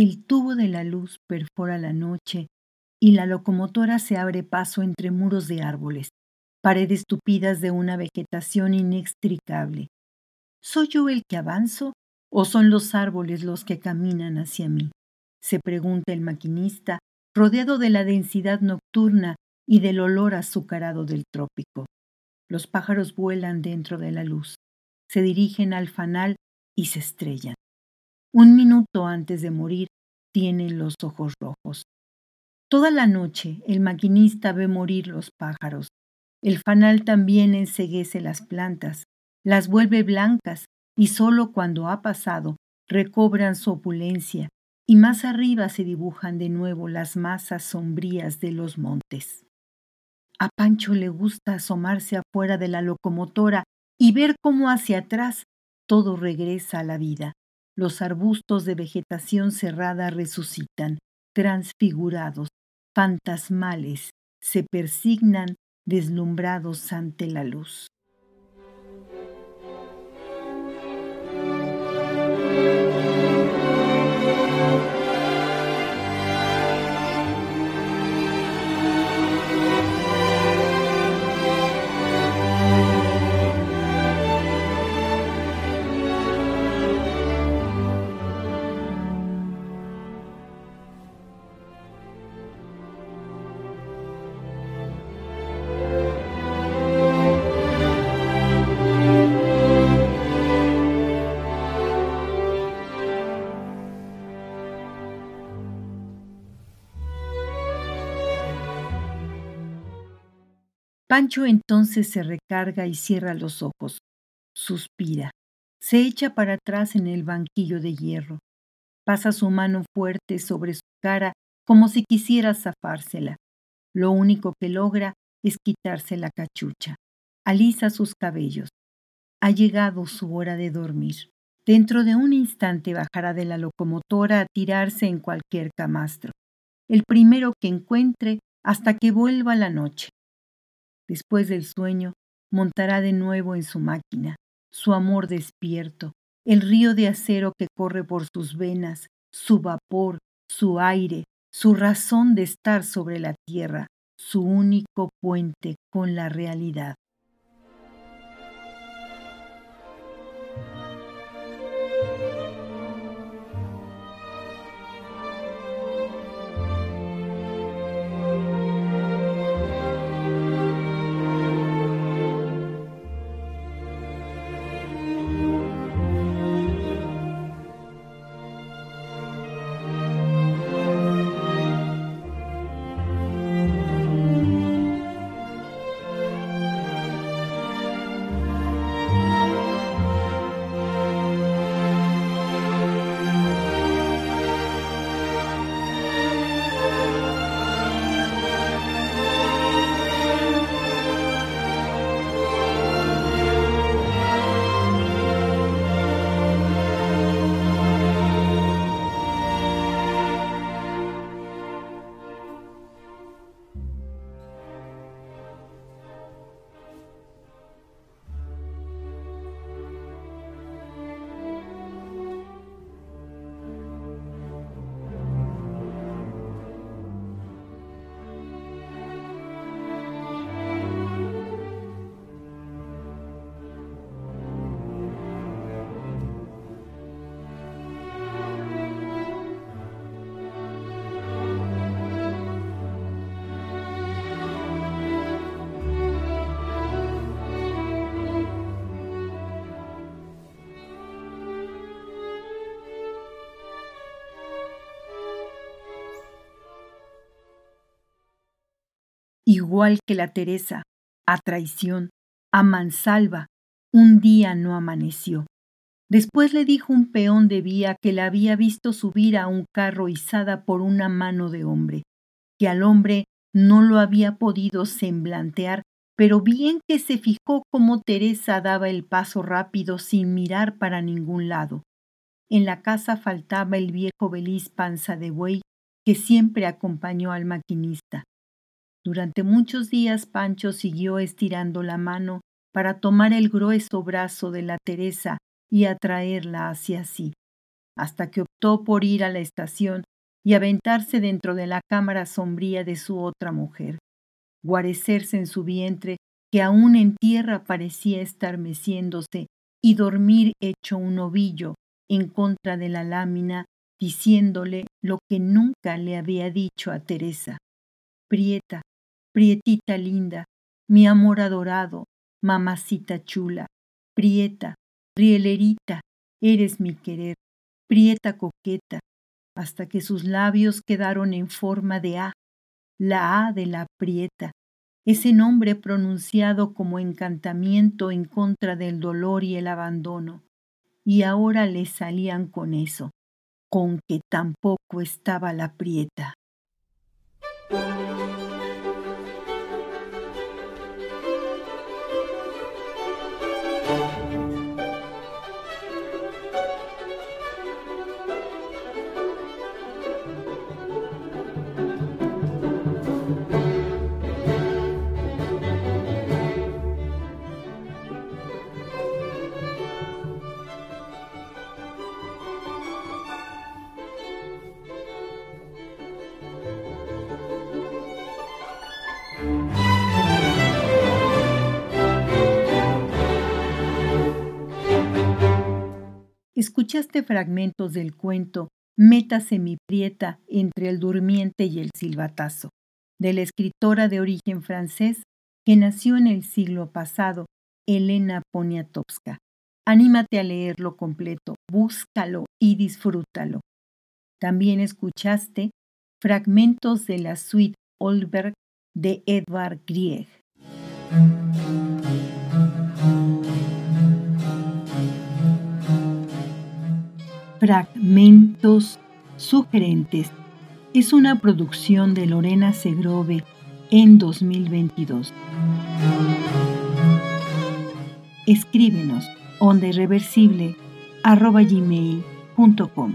El tubo de la luz perfora la noche y la locomotora se abre paso entre muros de árboles, paredes tupidas de una vegetación inextricable. ¿Soy yo el que avanzo o son los árboles los que caminan hacia mí? se pregunta el maquinista, rodeado de la densidad nocturna y del olor azucarado del trópico. Los pájaros vuelan dentro de la luz, se dirigen al fanal y se estrellan. Un minuto antes de morir, tiene los ojos rojos. Toda la noche el maquinista ve morir los pájaros. El fanal también enseguece las plantas, las vuelve blancas y solo cuando ha pasado recobran su opulencia y más arriba se dibujan de nuevo las masas sombrías de los montes. A Pancho le gusta asomarse afuera de la locomotora y ver cómo hacia atrás todo regresa a la vida los arbustos de vegetación cerrada resucitan, transfigurados, fantasmales, se persignan deslumbrados ante la luz. Pancho entonces se recarga y cierra los ojos, suspira, se echa para atrás en el banquillo de hierro, pasa su mano fuerte sobre su cara como si quisiera zafársela. Lo único que logra es quitarse la cachucha, alisa sus cabellos. Ha llegado su hora de dormir. Dentro de un instante bajará de la locomotora a tirarse en cualquier camastro, el primero que encuentre hasta que vuelva la noche. Después del sueño, montará de nuevo en su máquina, su amor despierto, el río de acero que corre por sus venas, su vapor, su aire, su razón de estar sobre la tierra, su único puente con la realidad. Igual que la Teresa, a traición, a mansalva, un día no amaneció. Después le dijo un peón de vía que la había visto subir a un carro izada por una mano de hombre, que al hombre no lo había podido semblantear, pero bien que se fijó cómo Teresa daba el paso rápido sin mirar para ningún lado. En la casa faltaba el viejo beliz panza de buey que siempre acompañó al maquinista. Durante muchos días Pancho siguió estirando la mano para tomar el grueso brazo de la Teresa y atraerla hacia sí, hasta que optó por ir a la estación y aventarse dentro de la cámara sombría de su otra mujer, guarecerse en su vientre que aún en tierra parecía estar meciéndose y dormir hecho un ovillo en contra de la lámina, diciéndole lo que nunca le había dicho a Teresa. Prieta, prietita linda, mi amor adorado, mamacita chula, prieta, rielerita, eres mi querer, prieta coqueta, hasta que sus labios quedaron en forma de A, la A de la prieta, ese nombre pronunciado como encantamiento en contra del dolor y el abandono, y ahora le salían con eso, con que tampoco estaba la prieta. Escuchaste fragmentos del cuento Métase mi prieta entre el durmiente y el silbatazo, de la escritora de origen francés que nació en el siglo pasado, Elena Poniatowska. Anímate a leerlo completo, búscalo y disfrútalo. También escuchaste fragmentos de la suite Olberg de Edvard Grieg. Fragmentos sugerentes es una producción de Lorena Segrove en 2022. Escríbenos onda irreversible arroba gmail.com.